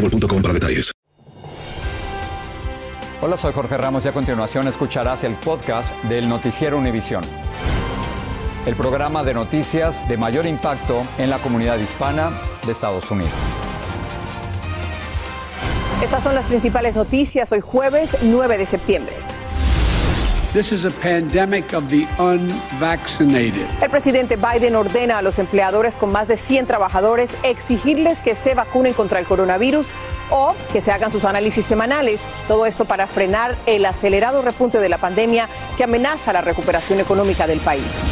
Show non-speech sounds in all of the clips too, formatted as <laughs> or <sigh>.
boostmobile.com para detalles. Hola, soy Jorge Ramos y a continuación escucharás el podcast del Noticiero Univisión. El programa de noticias de mayor impacto en la comunidad hispana de Estados Unidos. Estas son las principales noticias hoy jueves 9 de septiembre. This is a pandemic of the unvaccinated. El presidente Biden ordena a los empleadores con más de 100 trabajadores exigirles que se vacunen contra el coronavirus o que se hagan sus análisis semanales. Todo esto para frenar el acelerado repunte de la pandemia que amenaza la recuperación económica del país.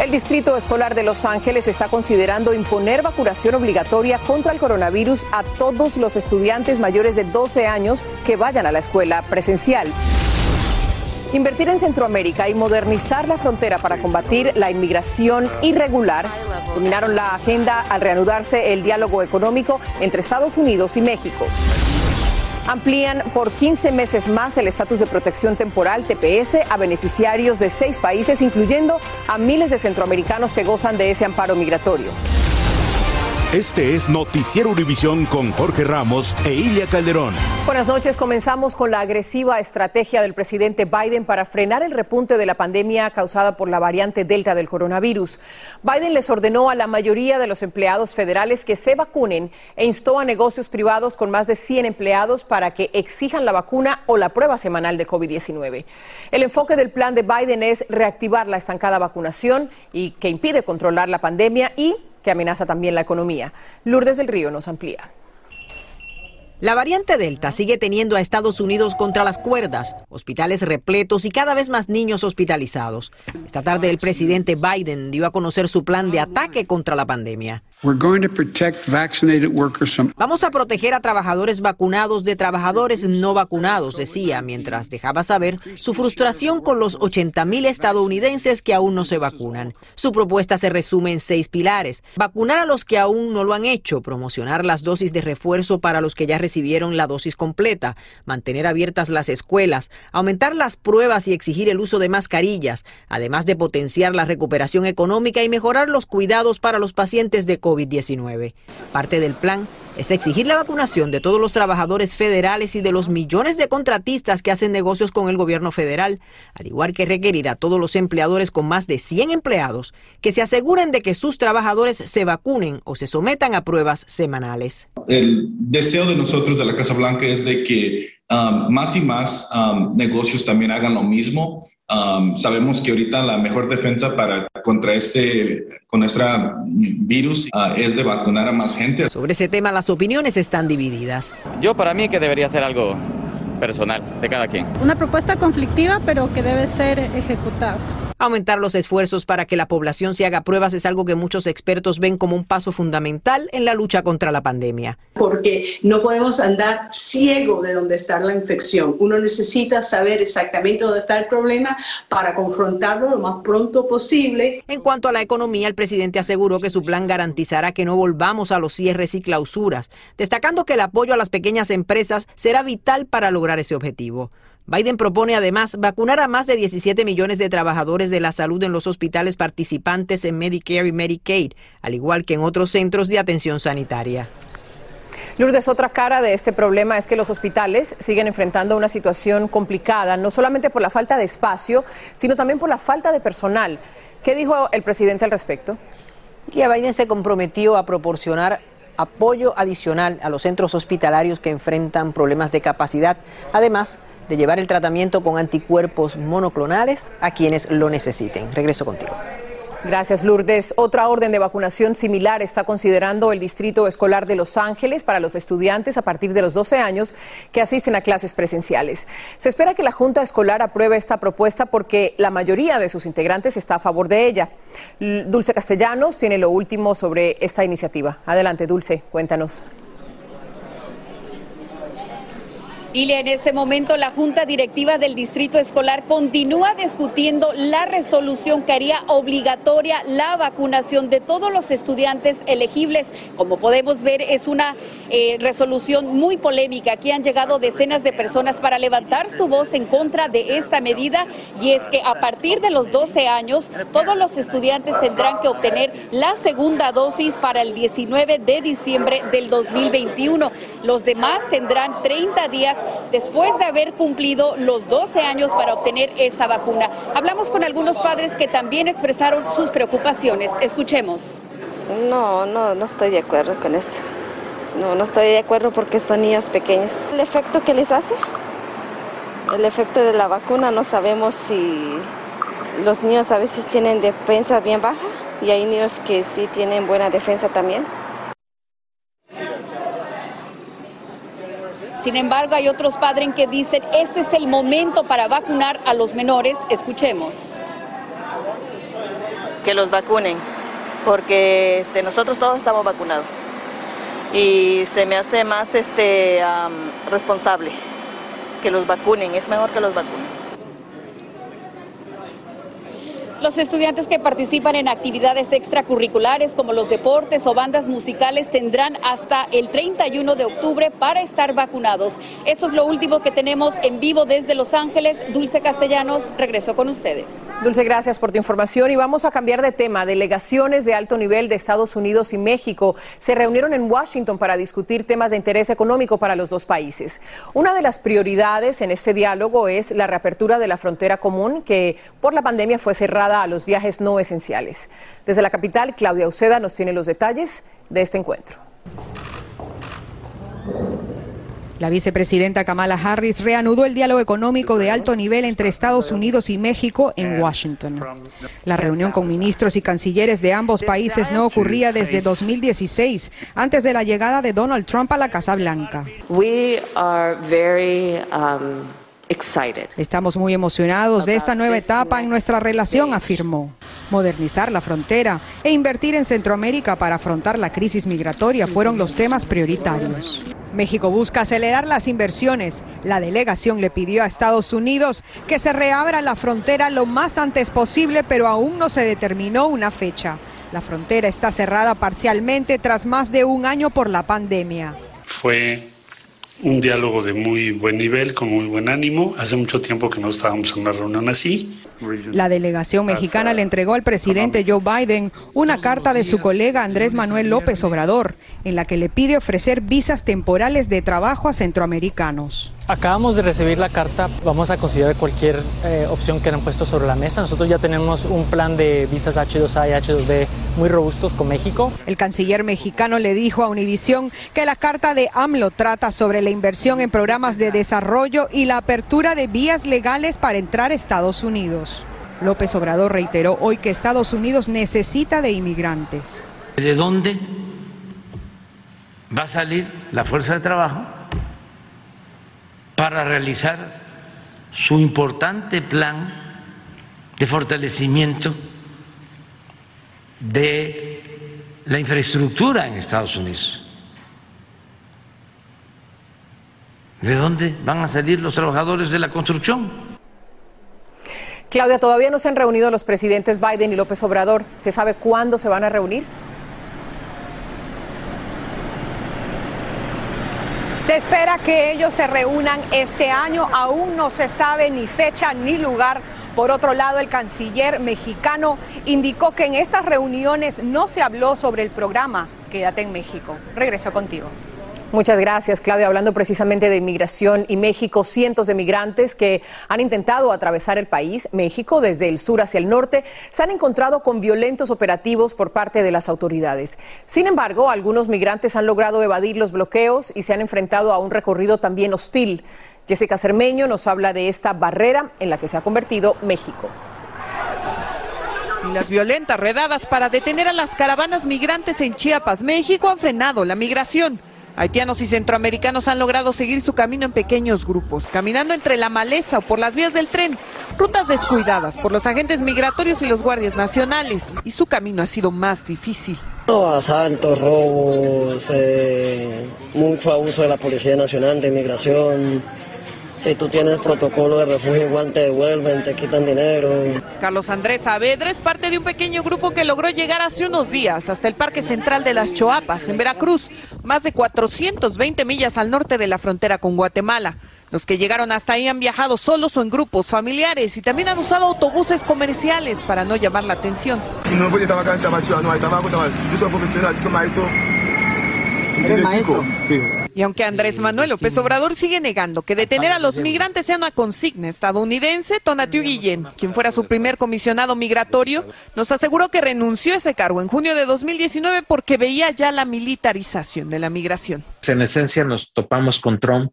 El Distrito Escolar de Los Ángeles está considerando imponer vacunación obligatoria contra el coronavirus a todos los estudiantes mayores de 12 años que vayan a la escuela presencial. Invertir en Centroamérica y modernizar la frontera para combatir la inmigración irregular dominaron la agenda al reanudarse el diálogo económico entre Estados Unidos y México. Amplían por 15 meses más el estatus de protección temporal TPS a beneficiarios de seis países, incluyendo a miles de centroamericanos que gozan de ese amparo migratorio. Este es Noticiero Univisión con Jorge Ramos e Ilia Calderón. Buenas noches. Comenzamos con la agresiva estrategia del presidente Biden para frenar el repunte de la pandemia causada por la variante Delta del coronavirus. Biden les ordenó a la mayoría de los empleados federales que se vacunen e instó a negocios privados con más de 100 empleados para que exijan la vacuna o la prueba semanal de COVID-19. El enfoque del plan de Biden es reactivar la estancada vacunación y que impide controlar la pandemia y que amenaza también la economía. Lourdes del Río nos amplía. La variante Delta sigue teniendo a Estados Unidos contra las cuerdas, hospitales repletos y cada vez más niños hospitalizados. Esta tarde el presidente Biden dio a conocer su plan de ataque contra la pandemia. Vamos a proteger a trabajadores vacunados de trabajadores no vacunados, decía, mientras dejaba saber su frustración con los 80 mil estadounidenses que aún no se vacunan. Su propuesta se resume en seis pilares. Vacunar a los que aún no lo han hecho, promocionar las dosis de refuerzo para los que ya recibieron la dosis completa, mantener abiertas las escuelas, aumentar las pruebas y exigir el uso de mascarillas, además de potenciar la recuperación económica y mejorar los cuidados para los pacientes de COVID-19. Parte del plan es exigir la vacunación de todos los trabajadores federales y de los millones de contratistas que hacen negocios con el gobierno federal, al igual que requerir a todos los empleadores con más de 100 empleados que se aseguren de que sus trabajadores se vacunen o se sometan a pruebas semanales. El deseo de nosotros de la Casa Blanca es de que um, más y más um, negocios también hagan lo mismo. Um, sabemos que ahorita la mejor defensa para contra este con nuestra virus uh, es de vacunar a más gente. Sobre ese tema las opiniones están divididas. Yo para mí que debería ser algo personal de cada quien. Una propuesta conflictiva pero que debe ser ejecutada. Aumentar los esfuerzos para que la población se haga pruebas es algo que muchos expertos ven como un paso fundamental en la lucha contra la pandemia. Porque no podemos andar ciego de dónde está la infección. Uno necesita saber exactamente dónde está el problema para confrontarlo lo más pronto posible. En cuanto a la economía, el presidente aseguró que su plan garantizará que no volvamos a los cierres y clausuras, destacando que el apoyo a las pequeñas empresas será vital para lograr ese objetivo. Biden propone además vacunar a más de 17 millones de trabajadores de la salud en los hospitales participantes en Medicare y Medicaid, al igual que en otros centros de atención sanitaria. Lourdes, otra cara de este problema es que los hospitales siguen enfrentando una situación complicada, no solamente por la falta de espacio, sino también por la falta de personal. ¿Qué dijo el presidente al respecto? Y a Biden se comprometió a proporcionar apoyo adicional a los centros hospitalarios que enfrentan problemas de capacidad. Además, de llevar el tratamiento con anticuerpos monoclonales a quienes lo necesiten. Regreso contigo. Gracias, Lourdes. Otra orden de vacunación similar está considerando el Distrito Escolar de Los Ángeles para los estudiantes a partir de los 12 años que asisten a clases presenciales. Se espera que la Junta Escolar apruebe esta propuesta porque la mayoría de sus integrantes está a favor de ella. Dulce Castellanos tiene lo último sobre esta iniciativa. Adelante, Dulce, cuéntanos. Y en este momento la Junta Directiva del Distrito Escolar continúa discutiendo la resolución que haría obligatoria la vacunación de todos los estudiantes elegibles. Como podemos ver, es una eh, resolución muy polémica. Aquí han llegado decenas de personas para levantar su voz en contra de esta medida y es que a partir de los 12 años todos los estudiantes tendrán que obtener la segunda dosis para el 19 de diciembre del 2021. Los demás tendrán 30 días después de haber cumplido los 12 años para obtener esta vacuna. Hablamos con algunos padres que también expresaron sus preocupaciones. Escuchemos. No, no, no estoy de acuerdo con eso. No, no estoy de acuerdo porque son niños pequeños. El efecto que les hace, el efecto de la vacuna, no sabemos si los niños a veces tienen defensa bien baja y hay niños que sí tienen buena defensa también. Sin embargo, hay otros padres que dicen, este es el momento para vacunar a los menores. Escuchemos. Que los vacunen, porque este, nosotros todos estamos vacunados y se me hace más este, responsable que los vacunen, es mejor que los vacunen. Los estudiantes que participan en actividades extracurriculares como los deportes o bandas musicales tendrán hasta el 31 de octubre para estar vacunados. Esto es lo último que tenemos en vivo desde Los Ángeles. Dulce Castellanos, regreso con ustedes. Dulce, gracias por tu información y vamos a cambiar de tema. Delegaciones de alto nivel de Estados Unidos y México se reunieron en Washington para discutir temas de interés económico para los dos países. Una de las prioridades en este diálogo es la reapertura de la frontera común que por la pandemia fue cerrada a los viajes no esenciales. Desde la capital, Claudia Uceda nos tiene los detalles de este encuentro. La vicepresidenta Kamala Harris reanudó el diálogo económico de alto nivel entre Estados Unidos y México en Washington. La reunión con ministros y cancilleres de ambos países no ocurría desde 2016, antes de la llegada de Donald Trump a la Casa Blanca. We are very, um, Estamos muy emocionados de esta nueva etapa en nuestra relación, afirmó. Modernizar la frontera e invertir en Centroamérica para afrontar la crisis migratoria fueron los temas prioritarios. México busca acelerar las inversiones. La delegación le pidió a Estados Unidos que se reabra la frontera lo más antes posible, pero aún no se determinó una fecha. La frontera está cerrada parcialmente tras más de un año por la pandemia. Fue un diálogo de muy buen nivel, con muy buen ánimo. Hace mucho tiempo que no estábamos en una reunión así. La delegación mexicana le entregó al presidente Joe Biden una carta de su colega Andrés Manuel López Obrador, en la que le pide ofrecer visas temporales de trabajo a centroamericanos. Acabamos de recibir la carta, vamos a considerar cualquier eh, opción que han puesto sobre la mesa. Nosotros ya tenemos un plan de visas H2A y H2B muy robustos con México. El canciller mexicano le dijo a Univisión que la carta de AMLO trata sobre la inversión en programas de desarrollo y la apertura de vías legales para entrar a Estados Unidos. López Obrador reiteró hoy que Estados Unidos necesita de inmigrantes. ¿De dónde va a salir la fuerza de trabajo? Para realizar su importante plan de fortalecimiento de la infraestructura en Estados Unidos. ¿De dónde van a salir los trabajadores de la construcción? Claudia, todavía no se han reunido los presidentes Biden y López Obrador. ¿Se sabe cuándo se van a reunir? Se espera que ellos se reúnan este año, aún no se sabe ni fecha ni lugar. Por otro lado, el canciller mexicano indicó que en estas reuniones no se habló sobre el programa Quédate en México. Regreso contigo. Muchas gracias, Claudia. Hablando precisamente de inmigración y México, cientos de migrantes que han intentado atravesar el país, México, desde el sur hacia el norte, se han encontrado con violentos operativos por parte de las autoridades. Sin embargo, algunos migrantes han logrado evadir los bloqueos y se han enfrentado a un recorrido también hostil. Jessica Cermeño nos habla de esta barrera en la que se ha convertido México. Las violentas redadas para detener a las caravanas migrantes en Chiapas, México, han frenado la migración. Haitianos y centroamericanos han logrado seguir su camino en pequeños grupos, caminando entre la maleza o por las vías del tren, rutas descuidadas por los agentes migratorios y los guardias nacionales, y su camino ha sido más difícil. Asaltos, robos, eh, mucho abuso de la Policía Nacional de Inmigración. Si tú tienes protocolo de refugio, igual te devuelven, te quitan dinero. Carlos Andrés Saavedra es parte de un pequeño grupo que logró llegar hace unos días hasta el Parque Central de las Choapas, en Veracruz, más de 420 millas al norte de la frontera con Guatemala. Los que llegaron hasta ahí han viajado solos o en grupos familiares y también han usado autobuses comerciales para no llamar la atención. ¿Eres maestro? Y aunque Andrés Manuel López Obrador sigue negando que detener a los migrantes sea una consigna estadounidense, Tonatiu Guillén, quien fuera su primer comisionado migratorio, nos aseguró que renunció a ese cargo en junio de 2019 porque veía ya la militarización de la migración. En esencia nos topamos con Trump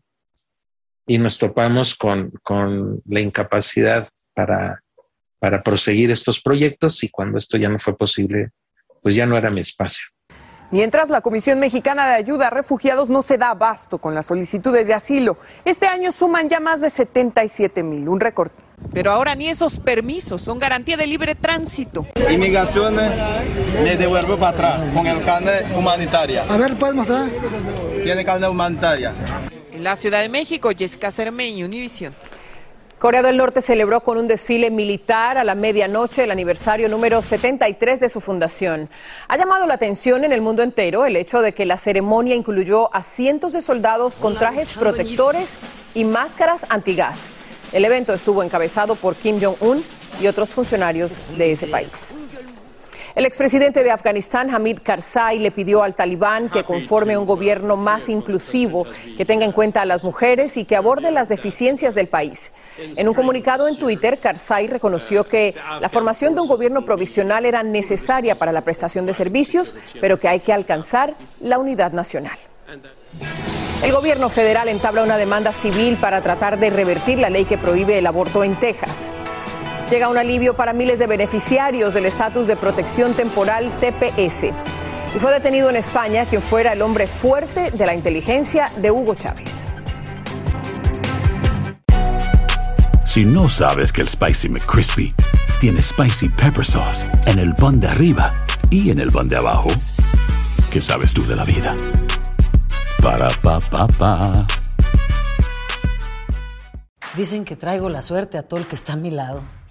y nos topamos con, con la incapacidad para, para proseguir estos proyectos y cuando esto ya no fue posible, pues ya no era mi espacio. Mientras la Comisión Mexicana de Ayuda a Refugiados no se da abasto con las solicitudes de asilo, este año suman ya más de 77 mil, un récord. Pero ahora ni esos permisos son garantía de libre tránsito. Inmigración me devuelve para atrás con el carnet humanitaria. A ver, ¿puedes mostrar? Tiene carnet humanitaria. En la Ciudad de México, Jessica Cermeño, Univisión. Corea del Norte celebró con un desfile militar a la medianoche el aniversario número 73 de su fundación. Ha llamado la atención en el mundo entero el hecho de que la ceremonia incluyó a cientos de soldados con trajes protectores y máscaras antigas. El evento estuvo encabezado por Kim Jong-un y otros funcionarios de ese país. El expresidente de Afganistán, Hamid Karzai, le pidió al talibán que conforme un gobierno más inclusivo, que tenga en cuenta a las mujeres y que aborde las deficiencias del país. En un comunicado en Twitter, Karzai reconoció que la formación de un gobierno provisional era necesaria para la prestación de servicios, pero que hay que alcanzar la unidad nacional. El gobierno federal entabla una demanda civil para tratar de revertir la ley que prohíbe el aborto en Texas. Llega un alivio para miles de beneficiarios del estatus de protección temporal TPS. Y fue detenido en España quien fuera el hombre fuerte de la inteligencia de Hugo Chávez. Si no sabes que el Spicy McCrispy tiene Spicy Pepper Sauce en el pan de arriba y en el pan de abajo, ¿qué sabes tú de la vida? Para, pa, pa, pa. Dicen que traigo la suerte a todo el que está a mi lado.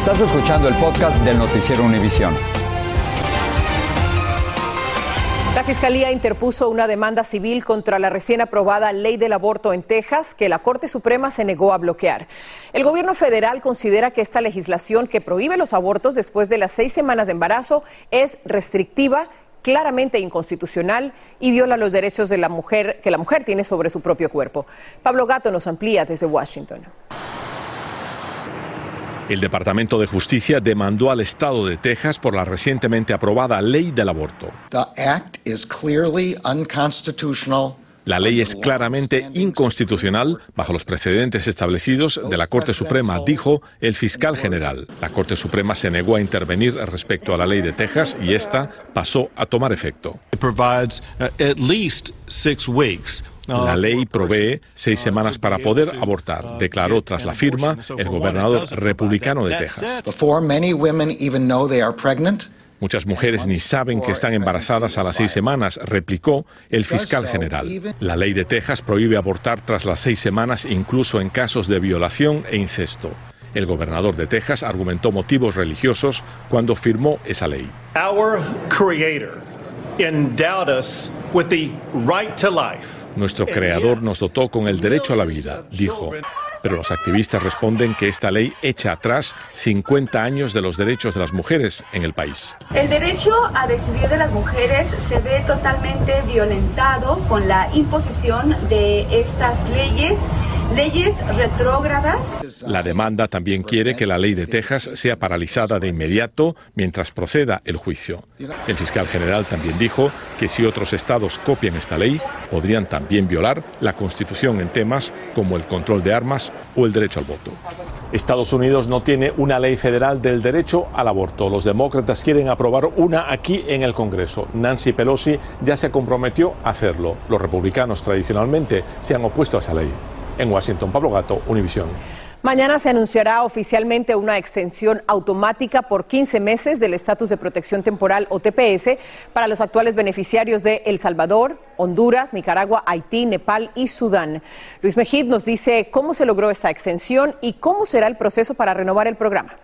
Estás escuchando el podcast del noticiero Univisión. La Fiscalía interpuso una demanda civil contra la recién aprobada ley del aborto en Texas que la Corte Suprema se negó a bloquear. El gobierno federal considera que esta legislación que prohíbe los abortos después de las seis semanas de embarazo es restrictiva claramente inconstitucional y viola los derechos de la mujer que la mujer tiene sobre su propio cuerpo. Pablo Gato nos amplía desde Washington. El Departamento de Justicia demandó al Estado de Texas por la recientemente aprobada ley del aborto. La ley es claramente inconstitucional bajo los precedentes establecidos de la Corte Suprema, dijo el fiscal general. La Corte Suprema se negó a intervenir respecto a la ley de Texas y esta pasó a tomar efecto. La ley provee seis semanas para poder abortar, declaró tras la firma el gobernador republicano de Texas. Muchas mujeres ni saben que están embarazadas a las seis semanas, replicó el fiscal general. La ley de Texas prohíbe abortar tras las seis semanas, incluso en casos de violación e incesto. El gobernador de Texas argumentó motivos religiosos cuando firmó esa ley. Our Creator endowed us with the right to life. Nuestro creador nos dotó con el derecho a la vida, dijo. Pero los activistas responden que esta ley echa atrás 50 años de los derechos de las mujeres en el país. El derecho a decidir de las mujeres se ve totalmente violentado con la imposición de estas leyes leyes retrógradas. La demanda también quiere que la ley de Texas sea paralizada de inmediato mientras proceda el juicio. El fiscal general también dijo que si otros estados copian esta ley, podrían también violar la Constitución en temas como el control de armas o el derecho al voto. Estados Unidos no tiene una ley federal del derecho al aborto. Los demócratas quieren aprobar una aquí en el Congreso. Nancy Pelosi ya se comprometió a hacerlo. Los republicanos tradicionalmente se han opuesto a esa ley. En Washington, Pablo Gato, Univisión. Mañana se anunciará oficialmente una extensión automática por 15 meses del estatus de protección temporal o TPS para los actuales beneficiarios de El Salvador, Honduras, Nicaragua, Haití, Nepal y Sudán. Luis Mejid nos dice cómo se logró esta extensión y cómo será el proceso para renovar el programa.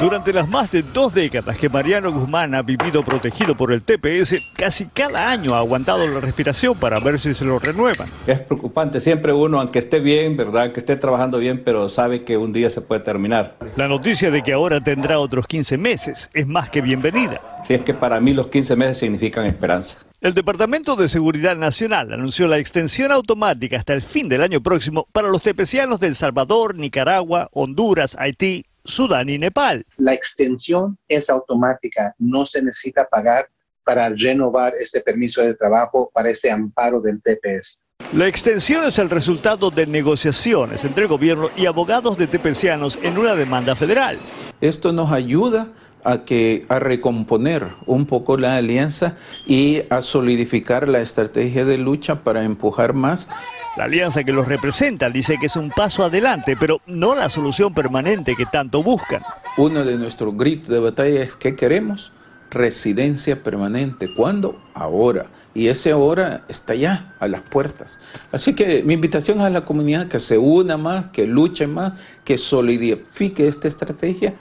Durante las más de dos décadas que Mariano Guzmán ha vivido protegido por el TPS, casi cada año ha aguantado la respiración para ver si se lo renuevan. Es preocupante, siempre uno, aunque esté bien, ¿verdad? Que esté trabajando bien, pero sabe que un día se puede terminar. La noticia de que ahora tendrá otros 15 meses es más que bienvenida. Sí, es que para mí los 15 meses significan esperanza. El Departamento de Seguridad Nacional anunció la extensión automática hasta el fin del año próximo para los tepecianos de El Salvador, Nicaragua, Honduras, Haití, Sudán y Nepal. La extensión es automática, no se necesita pagar para renovar este permiso de trabajo para este amparo del TPS. La extensión es el resultado de negociaciones entre el gobierno y abogados de tepecianos en una demanda federal. Esto nos ayuda a que a recomponer un poco la alianza y a solidificar la estrategia de lucha para empujar más la alianza que los representa dice que es un paso adelante, pero no la solución permanente que tanto buscan. Uno de nuestros gritos de batalla es que queremos residencia permanente. ¿Cuándo? Ahora. Y ese ahora está ya a las puertas. Así que mi invitación es a la comunidad que se una más, que luche más, que solidifique esta estrategia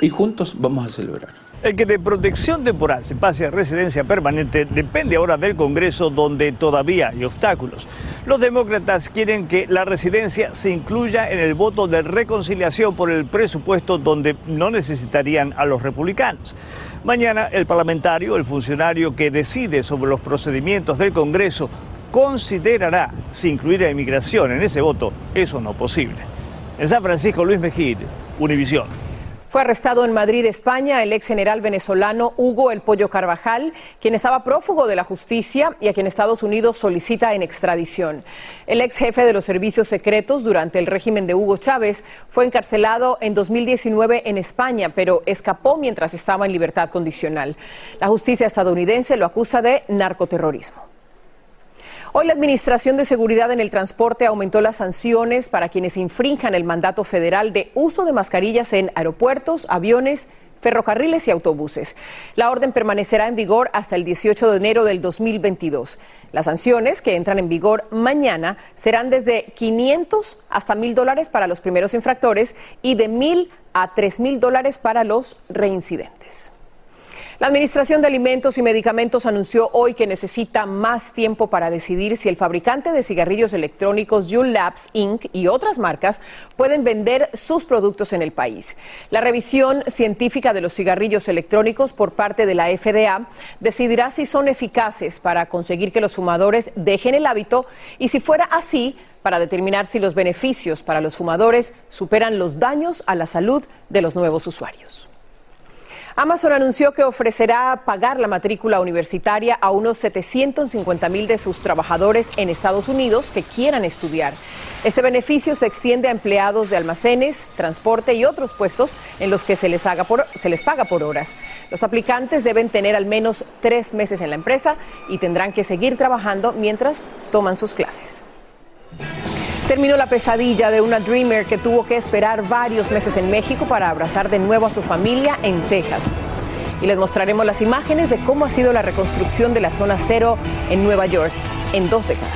y juntos vamos a celebrar. El que de protección temporal se pase a residencia permanente depende ahora del Congreso donde todavía hay obstáculos. Los demócratas quieren que la residencia se incluya en el voto de reconciliación por el presupuesto donde no necesitarían a los republicanos. Mañana el parlamentario, el funcionario que decide sobre los procedimientos del Congreso, considerará si incluir a inmigración en ese voto es o no posible. En San Francisco, Luis Mejid, Univisión. Fue arrestado en Madrid, España, el ex general venezolano Hugo El Pollo Carvajal, quien estaba prófugo de la justicia y a quien Estados Unidos solicita en extradición. El ex jefe de los servicios secretos durante el régimen de Hugo Chávez fue encarcelado en 2019 en España, pero escapó mientras estaba en libertad condicional. La justicia estadounidense lo acusa de narcoterrorismo. Hoy la Administración de Seguridad en el Transporte aumentó las sanciones para quienes infrinjan el mandato federal de uso de mascarillas en aeropuertos, aviones, ferrocarriles y autobuses. La orden permanecerá en vigor hasta el 18 de enero del 2022. Las sanciones que entran en vigor mañana serán desde 500 hasta 1.000 dólares para los primeros infractores y de 1.000 a 3.000 dólares para los reincidentes. La Administración de Alimentos y Medicamentos anunció hoy que necesita más tiempo para decidir si el fabricante de cigarrillos electrónicos Juul Labs Inc. y otras marcas pueden vender sus productos en el país. La revisión científica de los cigarrillos electrónicos por parte de la FDA decidirá si son eficaces para conseguir que los fumadores dejen el hábito y si fuera así, para determinar si los beneficios para los fumadores superan los daños a la salud de los nuevos usuarios. Amazon anunció que ofrecerá pagar la matrícula universitaria a unos 750 mil de sus trabajadores en Estados Unidos que quieran estudiar. Este beneficio se extiende a empleados de almacenes, transporte y otros puestos en los que se les, haga se les paga por horas. Los aplicantes deben tener al menos tres meses en la empresa y tendrán que seguir trabajando mientras toman sus clases. Terminó la pesadilla de una Dreamer que tuvo que esperar varios meses en México para abrazar de nuevo a su familia en Texas. Y les mostraremos las imágenes de cómo ha sido la reconstrucción de la zona cero en Nueva York en dos décadas.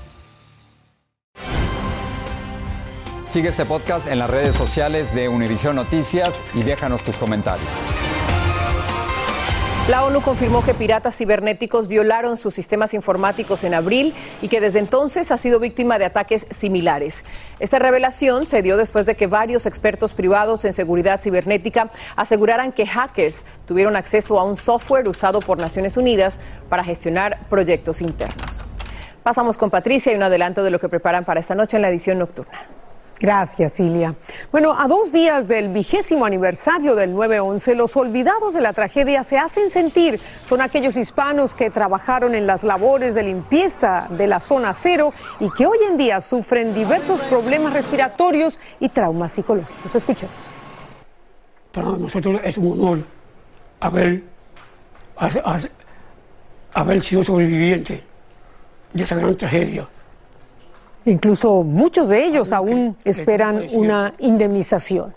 Sigue este podcast en las redes sociales de Univision Noticias y déjanos tus comentarios. La ONU confirmó que piratas cibernéticos violaron sus sistemas informáticos en abril y que desde entonces ha sido víctima de ataques similares. Esta revelación se dio después de que varios expertos privados en seguridad cibernética aseguraran que hackers tuvieron acceso a un software usado por Naciones Unidas para gestionar proyectos internos. Pasamos con Patricia y un adelanto de lo que preparan para esta noche en la edición nocturna. Gracias, Cilia. Bueno, a dos días del vigésimo aniversario del 9-11, los olvidados de la tragedia se hacen sentir. Son aquellos hispanos que trabajaron en las labores de limpieza de la zona cero y que hoy en día sufren diversos problemas respiratorios y traumas psicológicos. Escuchemos. Para nosotros es un honor haber, haber sido sobreviviente de esa gran tragedia. Incluso muchos de ellos aún esperan una indemnización.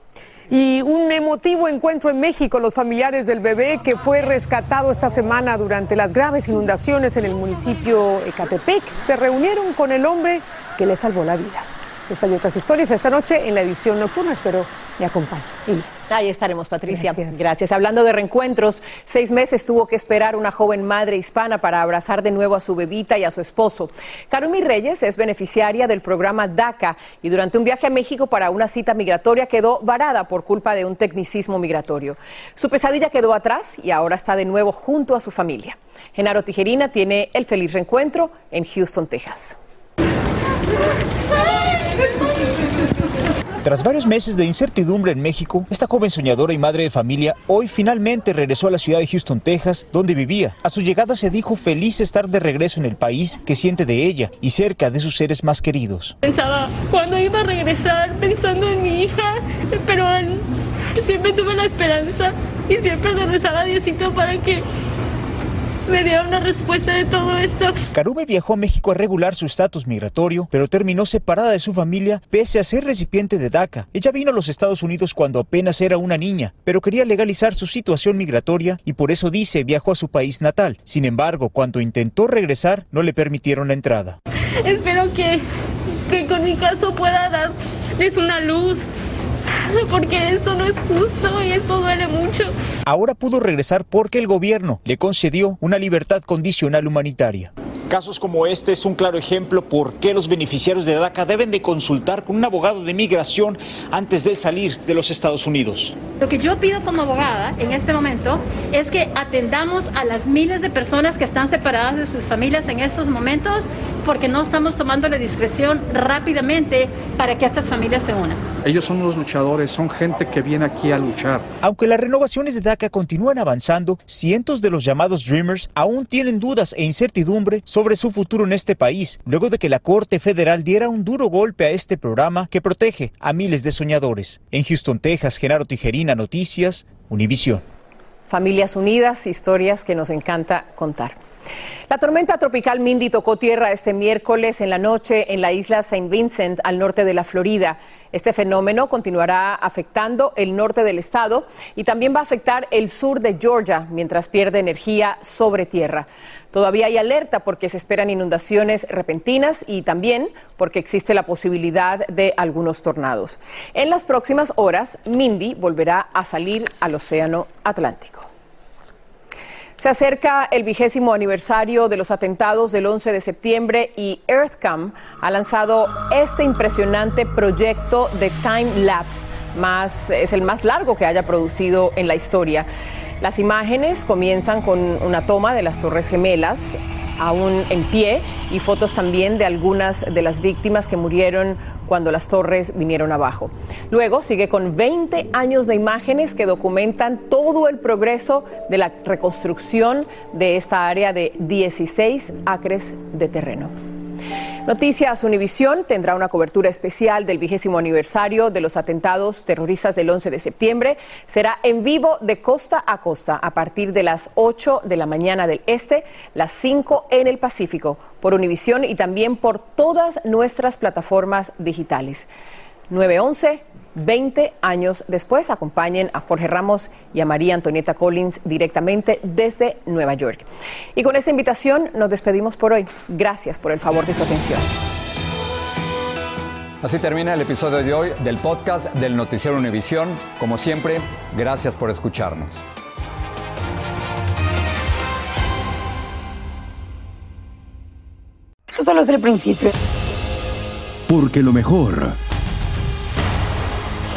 Y un emotivo encuentro en México, los familiares del bebé que fue rescatado esta semana durante las graves inundaciones en el municipio Ecatepec, se reunieron con el hombre que le salvó la vida. Esta y otras historias esta noche en la edición nocturna. Espero me acompañen. Ahí estaremos, Patricia. Gracias. Hablando de reencuentros, seis meses tuvo que esperar una joven madre hispana para abrazar de nuevo a su bebita y a su esposo. Karumi Reyes es beneficiaria del programa DACA y durante un viaje a México para una cita migratoria quedó varada por culpa de un tecnicismo migratorio. Su pesadilla quedó atrás y ahora está de nuevo junto a su familia. Genaro Tijerina tiene el feliz reencuentro en Houston, Texas. Tras varios meses de incertidumbre en México, esta joven soñadora y madre de familia hoy finalmente regresó a la ciudad de Houston, Texas, donde vivía. A su llegada se dijo feliz estar de regreso en el país que siente de ella y cerca de sus seres más queridos. Pensaba cuando iba a regresar pensando en mi hija, pero siempre tuve la esperanza y siempre le rezaba a Diosito para que me dieron una respuesta de todo esto. Karume viajó a México a regular su estatus migratorio, pero terminó separada de su familia pese a ser recipiente de DACA. Ella vino a los Estados Unidos cuando apenas era una niña, pero quería legalizar su situación migratoria y por eso dice viajó a su país natal. Sin embargo, cuando intentó regresar, no le permitieron la entrada. Espero que, que con mi caso pueda darles una luz <laughs> porque esto no es justo y esto duele mucho. Ahora pudo regresar porque el gobierno le concedió una libertad condicional humanitaria. Casos como este es un claro ejemplo por qué los beneficiarios de DACA deben de consultar con un abogado de migración antes de salir de los Estados Unidos. Lo que yo pido como abogada en este momento es que atendamos a las miles de personas que están separadas de sus familias en estos momentos porque no estamos tomando la discreción rápidamente para que estas familias se unan. Ellos son los luchadores, son gente que viene aquí a luchar. Aunque las renovaciones de DACA continúan avanzando, cientos de los llamados Dreamers aún tienen dudas e incertidumbre sobre su futuro en este país, luego de que la Corte Federal diera un duro golpe a este programa que protege a miles de soñadores. En Houston, Texas, Genaro Tijerina, Noticias, Univisión. Familias unidas, historias que nos encanta contar. La tormenta tropical Mindy tocó tierra este miércoles en la noche en la isla St. Vincent, al norte de la Florida. Este fenómeno continuará afectando el norte del estado y también va a afectar el sur de Georgia mientras pierde energía sobre tierra. Todavía hay alerta porque se esperan inundaciones repentinas y también porque existe la posibilidad de algunos tornados. En las próximas horas, Mindy volverá a salir al Océano Atlántico. Se acerca el vigésimo aniversario de los atentados del 11 de septiembre y EarthCam ha lanzado este impresionante proyecto de time lapse, más, es el más largo que haya producido en la historia. Las imágenes comienzan con una toma de las Torres Gemelas aún en pie y fotos también de algunas de las víctimas que murieron cuando las torres vinieron abajo. Luego sigue con 20 años de imágenes que documentan todo el progreso de la reconstrucción de esta área de 16 acres de terreno. Noticias Univisión tendrá una cobertura especial del vigésimo aniversario de los atentados terroristas del 11 de septiembre. Será en vivo de costa a costa a partir de las 8 de la mañana del este, las 5 en el Pacífico, por Univisión y también por todas nuestras plataformas digitales. 911 20 años después. Acompañen a Jorge Ramos y a María Antonieta Collins directamente desde Nueva York. Y con esta invitación nos despedimos por hoy. Gracias por el favor de su atención. Así termina el episodio de hoy del podcast del Noticiero Univisión. Como siempre, gracias por escucharnos. Esto solo es el principio. Porque lo mejor